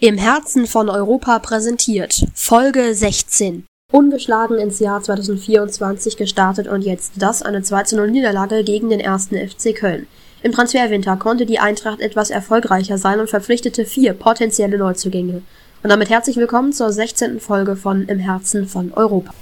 Im Herzen von Europa präsentiert Folge 16. Ungeschlagen ins Jahr 2024 gestartet und jetzt das eine 2 0 Niederlage gegen den ersten FC Köln. Im Transferwinter konnte die Eintracht etwas erfolgreicher sein und verpflichtete vier potenzielle Neuzugänge. Und damit herzlich willkommen zur 16. Folge von Im Herzen von Europa.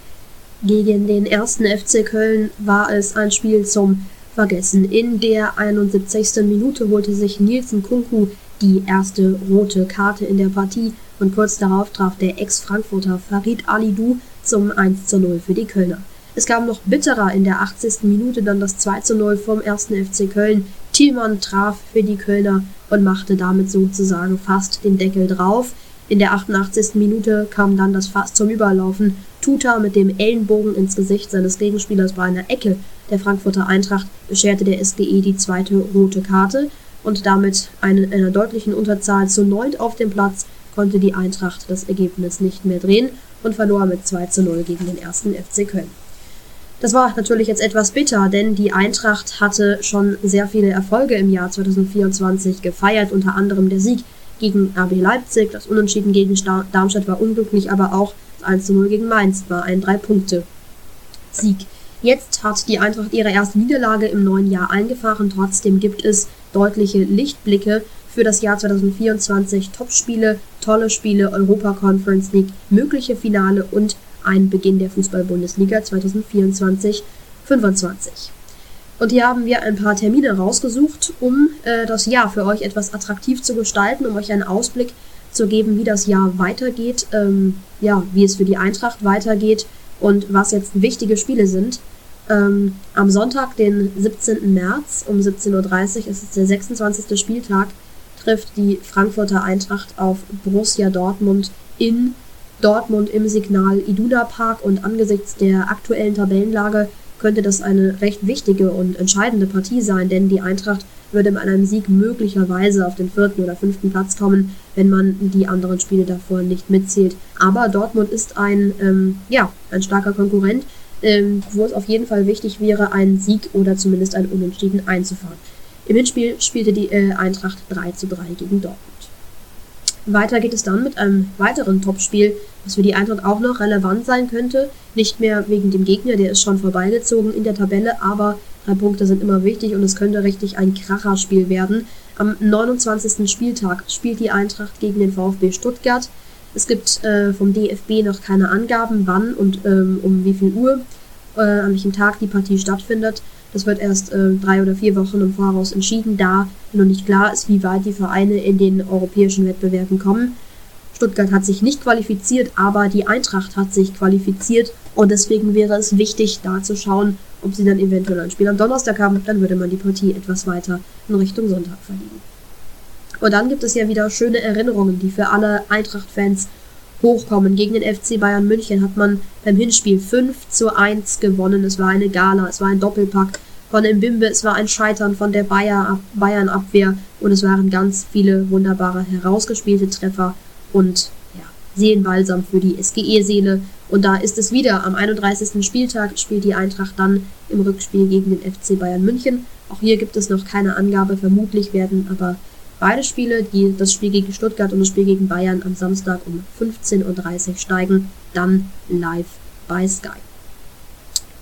Gegen den ersten FC Köln war es ein Spiel zum Vergessen. In der 71. Minute holte sich Nielsen Kunku die erste rote Karte in der Partie und kurz darauf traf der Ex-Frankfurter Farid Alidou zum 1 zu 0 für die Kölner. Es kam noch bitterer in der 80. Minute dann das 2 zu 0 vom 1. FC Köln. Thielmann traf für die Kölner und machte damit sozusagen fast den Deckel drauf. In der 88. Minute kam dann das Fass zum Überlaufen. Tuta mit dem Ellenbogen ins Gesicht seines Gegenspielers bei einer Ecke der Frankfurter Eintracht bescherte der SGE die zweite rote Karte und damit eine, einer deutlichen Unterzahl zu neunt auf dem Platz konnte die Eintracht das Ergebnis nicht mehr drehen und verlor mit 2 zu 0 gegen den ersten FC Köln. Das war natürlich jetzt etwas bitter, denn die Eintracht hatte schon sehr viele Erfolge im Jahr 2024 gefeiert, unter anderem der Sieg gegen RB Leipzig, das Unentschieden gegen Darmstadt war unglücklich, aber auch das 1 zu 0 gegen Mainz war ein Drei-Punkte-Sieg. Jetzt hat die Eintracht ihre erste Niederlage im neuen Jahr eingefahren, trotzdem gibt es deutliche Lichtblicke für das Jahr 2024. Topspiele, tolle Spiele, Europa Conference League, mögliche Finale und ein Beginn der Fußball-Bundesliga 2024-25. Und hier haben wir ein paar Termine rausgesucht, um äh, das Jahr für euch etwas attraktiv zu gestalten, um euch einen Ausblick zu geben, wie das Jahr weitergeht, ähm, ja, wie es für die Eintracht weitergeht und was jetzt wichtige Spiele sind. Ähm, am Sonntag, den 17. März um 17.30 Uhr, ist es der 26. Spieltag, trifft die Frankfurter Eintracht auf Borussia Dortmund in Dortmund im Signal Iduna Park und angesichts der aktuellen Tabellenlage könnte das eine recht wichtige und entscheidende Partie sein, denn die Eintracht würde mit einem Sieg möglicherweise auf den vierten oder fünften Platz kommen, wenn man die anderen Spiele davor nicht mitzählt. Aber Dortmund ist ein, ähm, ja, ein starker Konkurrent ähm, wo es auf jeden Fall wichtig wäre, einen Sieg oder zumindest einen Unentschieden einzufahren. Im Hinspiel spielte die äh, Eintracht 3 zu 3 gegen Dortmund. Weiter geht es dann mit einem weiteren Topspiel, was für die Eintracht auch noch relevant sein könnte. Nicht mehr wegen dem Gegner, der ist schon vorbeigezogen in der Tabelle, aber drei Punkte sind immer wichtig und es könnte richtig ein Kracherspiel werden. Am 29. Spieltag spielt die Eintracht gegen den VfB Stuttgart. Es gibt äh, vom DFB noch keine Angaben, wann und ähm, um wie viel Uhr, äh, an welchem Tag die Partie stattfindet. Das wird erst äh, drei oder vier Wochen im Voraus entschieden, da noch nicht klar ist, wie weit die Vereine in den europäischen Wettbewerben kommen. Stuttgart hat sich nicht qualifiziert, aber die Eintracht hat sich qualifiziert und deswegen wäre es wichtig, da zu schauen, ob sie dann eventuell ein Spiel am Donnerstag haben. Dann würde man die Partie etwas weiter in Richtung Sonntag verlegen. Und dann gibt es ja wieder schöne Erinnerungen, die für alle Eintracht-Fans hochkommen. Gegen den FC Bayern München hat man beim Hinspiel 5 zu 1 gewonnen. Es war eine Gala, es war ein Doppelpack von Mbimbe, es war ein Scheitern von der Bayern-Abwehr und es waren ganz viele wunderbare herausgespielte Treffer und ja, Seelenbalsam für die SGE-Seele. Und da ist es wieder. Am 31. Spieltag spielt die Eintracht dann im Rückspiel gegen den FC Bayern München. Auch hier gibt es noch keine Angabe. Vermutlich werden aber Beide Spiele, die, das Spiel gegen Stuttgart und das Spiel gegen Bayern am Samstag um 15.30 Uhr steigen, dann live bei Sky.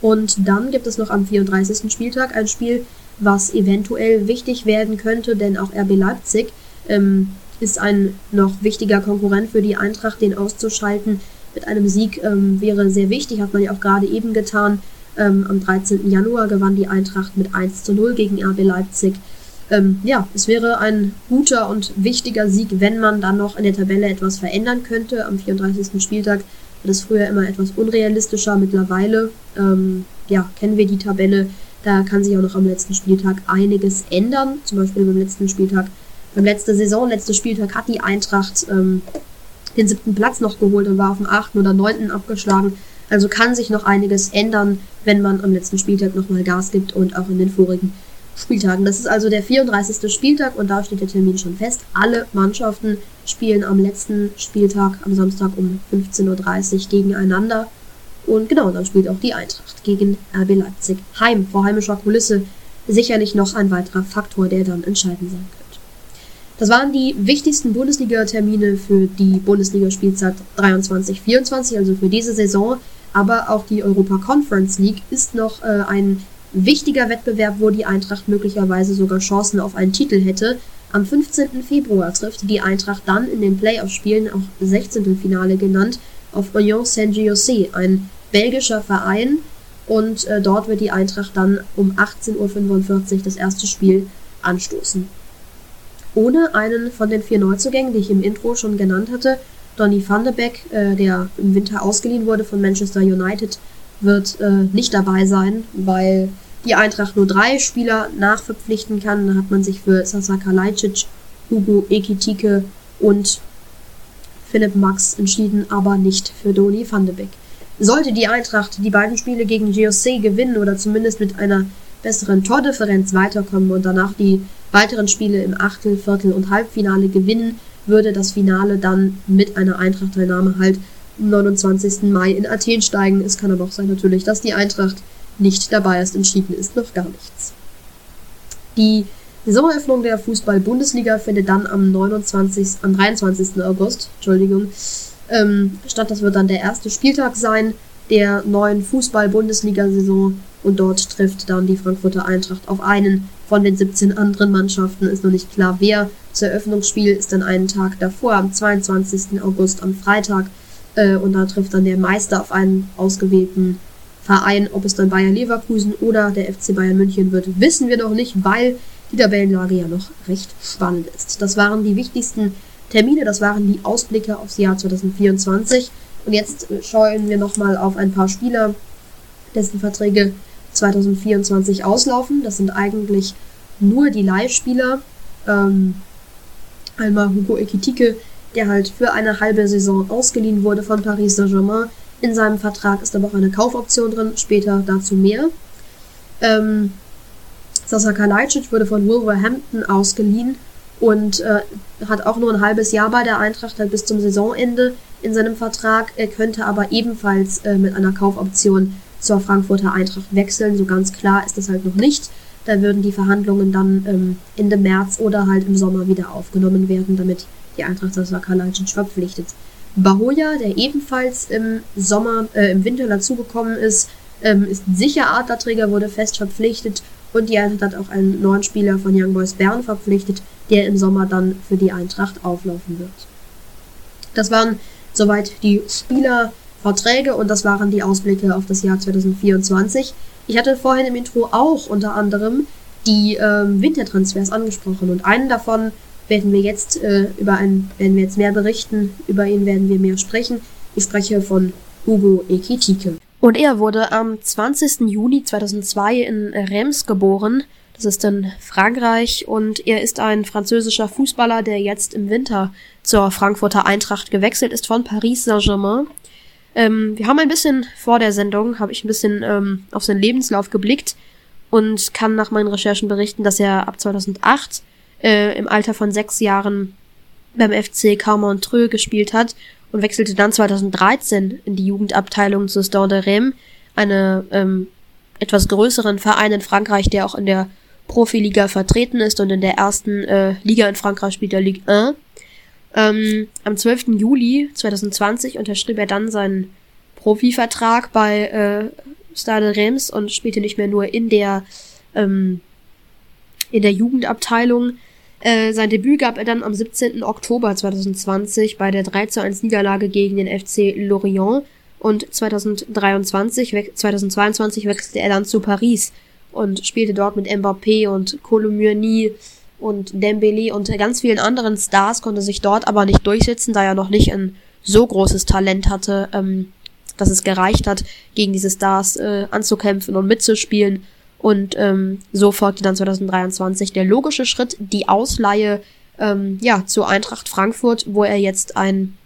Und dann gibt es noch am 34. Spieltag ein Spiel, was eventuell wichtig werden könnte, denn auch RB Leipzig ähm, ist ein noch wichtiger Konkurrent für die Eintracht, den auszuschalten. Mit einem Sieg ähm, wäre sehr wichtig, hat man ja auch gerade eben getan. Ähm, am 13. Januar gewann die Eintracht mit 1 zu 0 gegen RB Leipzig. Ähm, ja, es wäre ein guter und wichtiger Sieg, wenn man dann noch in der Tabelle etwas verändern könnte. Am 34. Spieltag war das früher immer etwas unrealistischer. Mittlerweile, ähm, ja, kennen wir die Tabelle. Da kann sich auch noch am letzten Spieltag einiges ändern. Zum Beispiel beim letzten Spieltag, beim letzten Saison, letzten Spieltag hat die Eintracht ähm, den siebten Platz noch geholt und war auf dem achten oder neunten abgeschlagen. Also kann sich noch einiges ändern, wenn man am letzten Spieltag nochmal Gas gibt und auch in den vorigen Spieltagen. Das ist also der 34. Spieltag und da steht der Termin schon fest. Alle Mannschaften spielen am letzten Spieltag am Samstag um 15.30 Uhr gegeneinander. Und genau, dann spielt auch die Eintracht gegen RB Leipzig. Heim vor heimischer Kulisse sicherlich noch ein weiterer Faktor, der dann entscheidend sein könnte. Das waren die wichtigsten Bundesliga-Termine für die Bundesliga-Spielzeit 23-24, also für diese Saison. Aber auch die Europa Conference League ist noch äh, ein wichtiger Wettbewerb, wo die Eintracht möglicherweise sogar Chancen auf einen Titel hätte. Am 15. Februar trifft die Eintracht dann in den Playoff-Spielen, auch 16. Finale genannt, auf Union Saint-Gilloise, ein belgischer Verein. Und äh, dort wird die Eintracht dann um 18.45 Uhr das erste Spiel anstoßen. Ohne einen von den vier Neuzugängen, die ich im Intro schon genannt hatte, Donny van de Beek, äh, der im Winter ausgeliehen wurde von Manchester United, wird äh, nicht dabei sein, weil die Eintracht nur drei Spieler nachverpflichten kann. Da hat man sich für Sasa Kalajdzic, Hugo Ekitike und Philipp Max entschieden, aber nicht für Donny van de Beek. Sollte die Eintracht die beiden Spiele gegen GOC gewinnen oder zumindest mit einer besseren Tordifferenz weiterkommen und danach die weiteren Spiele im Achtel-, Viertel- und Halbfinale gewinnen, würde das Finale dann mit einer Eintracht-Teilnahme halt am 29. Mai in Athen steigen. Es kann aber auch sein natürlich, dass die Eintracht nicht dabei ist. Entschieden ist noch gar nichts. Die Saisoneröffnung der Fußball-Bundesliga findet dann am 29. am 23. August, Entschuldigung, ähm, statt. Das wird dann der erste Spieltag sein der neuen Fußball-Bundesliga-Saison und dort trifft dann die Frankfurter Eintracht auf einen von den 17 anderen Mannschaften. Ist noch nicht klar, wer. Das Eröffnungsspiel ist dann einen Tag davor, am 22. August, am Freitag. Äh, und da trifft dann der Meister auf einen ausgewählten Verein. Ob es dann Bayer Leverkusen oder der FC Bayern München wird, wissen wir noch nicht, weil die Tabellenlage ja noch recht spannend ist. Das waren die wichtigsten Termine, das waren die Ausblicke aufs Jahr 2024. Und jetzt schauen wir nochmal auf ein paar Spieler, dessen Verträge 2024 auslaufen. Das sind eigentlich nur die Leihspieler. Ähm, einmal Hugo Ekitike, der halt für eine halbe Saison ausgeliehen wurde von Paris Saint-Germain. In seinem Vertrag ist aber auch eine Kaufoption drin, später dazu mehr. Ähm, Sasa Kalajdzic wurde von Wolverhampton ausgeliehen und äh, hat auch nur ein halbes Jahr bei der Eintracht, halt bis zum Saisonende in seinem Vertrag. Er könnte aber ebenfalls äh, mit einer Kaufoption zur Frankfurter Eintracht wechseln. So ganz klar ist das halt noch nicht. Da würden die Verhandlungen dann ähm, Ende März oder halt im Sommer wieder aufgenommen werden, damit die Eintracht Sasa Kalajdzic verpflichtet. Bahoya, der ebenfalls im Sommer, äh, im Winter dazugekommen ist, ähm, ist sicher Adlerträger, wurde fest verpflichtet und die Eintracht hat auch einen neuen Spieler von Young Boys Bern verpflichtet, der im Sommer dann für die Eintracht auflaufen wird. Das waren soweit die Spielerverträge und das waren die Ausblicke auf das Jahr 2024. Ich hatte vorhin im Intro auch unter anderem die ähm, Wintertransfers angesprochen und einen davon werden wir jetzt äh, über einen werden wir jetzt mehr berichten, über ihn werden wir mehr sprechen. Ich spreche von Hugo Ekitike. Und er wurde am 20. Juni 2002 in Reims geboren. Das ist in Frankreich und er ist ein französischer Fußballer, der jetzt im Winter zur Frankfurter Eintracht gewechselt ist von Paris Saint-Germain. Ähm, wir haben ein bisschen vor der Sendung, habe ich ein bisschen ähm, auf seinen Lebenslauf geblickt und kann nach meinen Recherchen berichten, dass er ab 2008 äh, im Alter von sechs Jahren beim FC Carmontreux gespielt hat und wechselte dann 2013 in die Jugendabteilung zu Stade de Reims, eine ähm, etwas größeren Verein in Frankreich, der auch in der Profiliga vertreten ist und in der ersten äh, Liga in Frankreich spielt der Ligue 1. Ähm, am 12. Juli 2020 unterschrieb er dann seinen Profivertrag bei äh, Stade Reims und spielte nicht mehr nur in der ähm, in der Jugendabteilung, äh, sein Debüt gab er dann am 17. Oktober 2020 bei der 3 zu 1 Niederlage gegen den FC Lorient und 2023, 2022 wechselte er dann zu Paris und spielte dort mit Mbappé und Colomyani und Dembele und ganz vielen anderen Stars, konnte sich dort aber nicht durchsetzen, da er noch nicht ein so großes Talent hatte, ähm, dass es gereicht hat, gegen diese Stars äh, anzukämpfen und mitzuspielen. Und ähm, so folgte dann 2023 der logische Schritt, die Ausleihe ähm, ja, zu Eintracht Frankfurt, wo er jetzt ein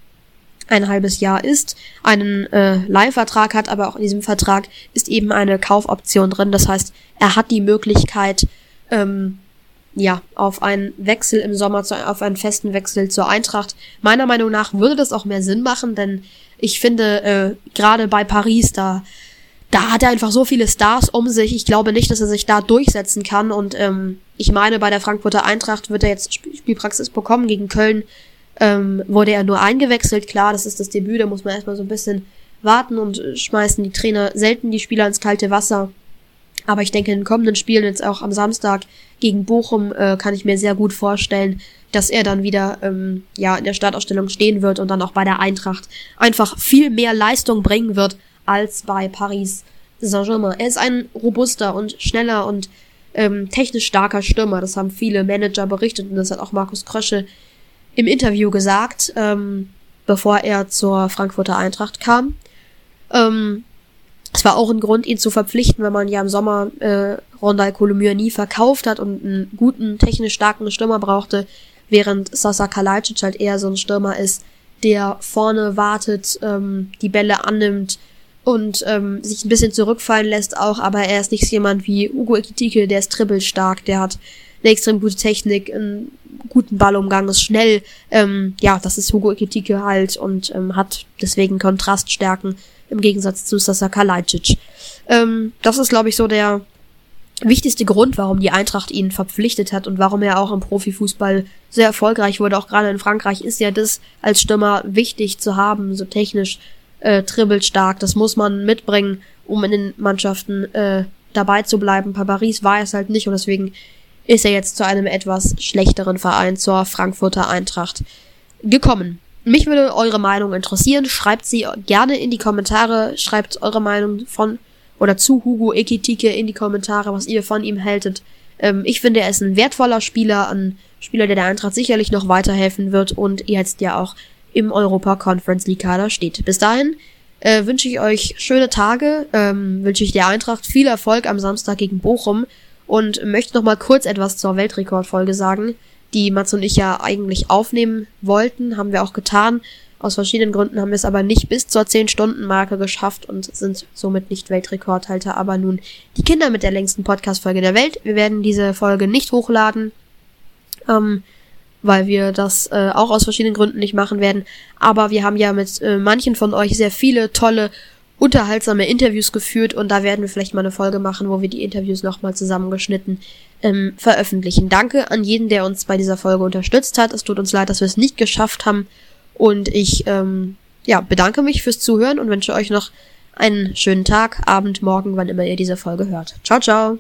ein halbes Jahr ist, einen äh, Leihvertrag hat, aber auch in diesem Vertrag ist eben eine Kaufoption drin. Das heißt, er hat die Möglichkeit, ähm, ja, auf einen Wechsel im Sommer, zu, auf einen festen Wechsel zur Eintracht. Meiner Meinung nach würde das auch mehr Sinn machen, denn ich finde, äh, gerade bei Paris, da da hat er einfach so viele Stars um sich. Ich glaube nicht, dass er sich da durchsetzen kann. Und ähm, ich meine, bei der Frankfurter Eintracht wird er jetzt Spielpraxis bekommen. Gegen Köln ähm, wurde er nur eingewechselt. Klar, das ist das Debüt, da muss man erstmal so ein bisschen warten und schmeißen die Trainer selten die Spieler ins kalte Wasser. Aber ich denke, in den kommenden Spielen, jetzt auch am Samstag gegen Bochum, äh, kann ich mir sehr gut vorstellen, dass er dann wieder ähm, ja in der Startausstellung stehen wird und dann auch bei der Eintracht einfach viel mehr Leistung bringen wird als bei Paris Saint-Germain. Er ist ein robuster und schneller und ähm, technisch starker Stürmer. Das haben viele Manager berichtet und das hat auch Markus Krösche im Interview gesagt, ähm, bevor er zur Frankfurter Eintracht kam. Ähm, es war auch ein Grund, ihn zu verpflichten, wenn man ja im Sommer äh, Rondal nie verkauft hat und einen guten, technisch starken Stürmer brauchte, während Sasa Kalajdzic halt eher so ein Stürmer ist, der vorne wartet, ähm, die Bälle annimmt und ähm, sich ein bisschen zurückfallen lässt auch, aber er ist nicht jemand wie Ugo Ekitike, der ist dribbelstark, der hat eine extrem gute Technik, einen guten Ballumgang, ist schnell, ähm, ja, das ist Hugo Ekitike halt und ähm, hat deswegen Kontraststärken im Gegensatz zu Sasa Kalajdzic. Ähm, das ist, glaube ich, so der wichtigste Grund, warum die Eintracht ihn verpflichtet hat und warum er auch im Profifußball sehr erfolgreich wurde. Auch gerade in Frankreich ist ja das als Stürmer wichtig zu haben, so technisch äh, dribbelstark. Das muss man mitbringen, um in den Mannschaften äh, dabei zu bleiben. Bei Paris war es halt nicht und deswegen ist er jetzt zu einem etwas schlechteren Verein, zur Frankfurter Eintracht gekommen. Mich würde eure Meinung interessieren. Schreibt sie gerne in die Kommentare. Schreibt eure Meinung von oder zu Hugo Ekitike in die Kommentare, was ihr von ihm hältet. Ähm, ich finde, er ist ein wertvoller Spieler, ein Spieler, der der Eintracht sicherlich noch weiterhelfen wird und jetzt ja auch im Europa Conference League Kader steht. Bis dahin äh, wünsche ich euch schöne Tage, ähm, wünsche ich der Eintracht viel Erfolg am Samstag gegen Bochum und möchte noch mal kurz etwas zur Weltrekordfolge sagen die Mats und ich ja eigentlich aufnehmen wollten, haben wir auch getan. Aus verschiedenen Gründen haben wir es aber nicht bis zur 10-Stunden-Marke geschafft und sind somit nicht Weltrekordhalter, aber nun die Kinder mit der längsten Podcast-Folge der Welt. Wir werden diese Folge nicht hochladen, ähm, weil wir das äh, auch aus verschiedenen Gründen nicht machen werden. Aber wir haben ja mit äh, manchen von euch sehr viele tolle unterhaltsame Interviews geführt und da werden wir vielleicht mal eine Folge machen, wo wir die Interviews nochmal zusammengeschnitten ähm, veröffentlichen. Danke an jeden, der uns bei dieser Folge unterstützt hat. Es tut uns leid, dass wir es nicht geschafft haben und ich ähm, ja, bedanke mich fürs Zuhören und wünsche euch noch einen schönen Tag, Abend, Morgen, wann immer ihr diese Folge hört. Ciao, ciao!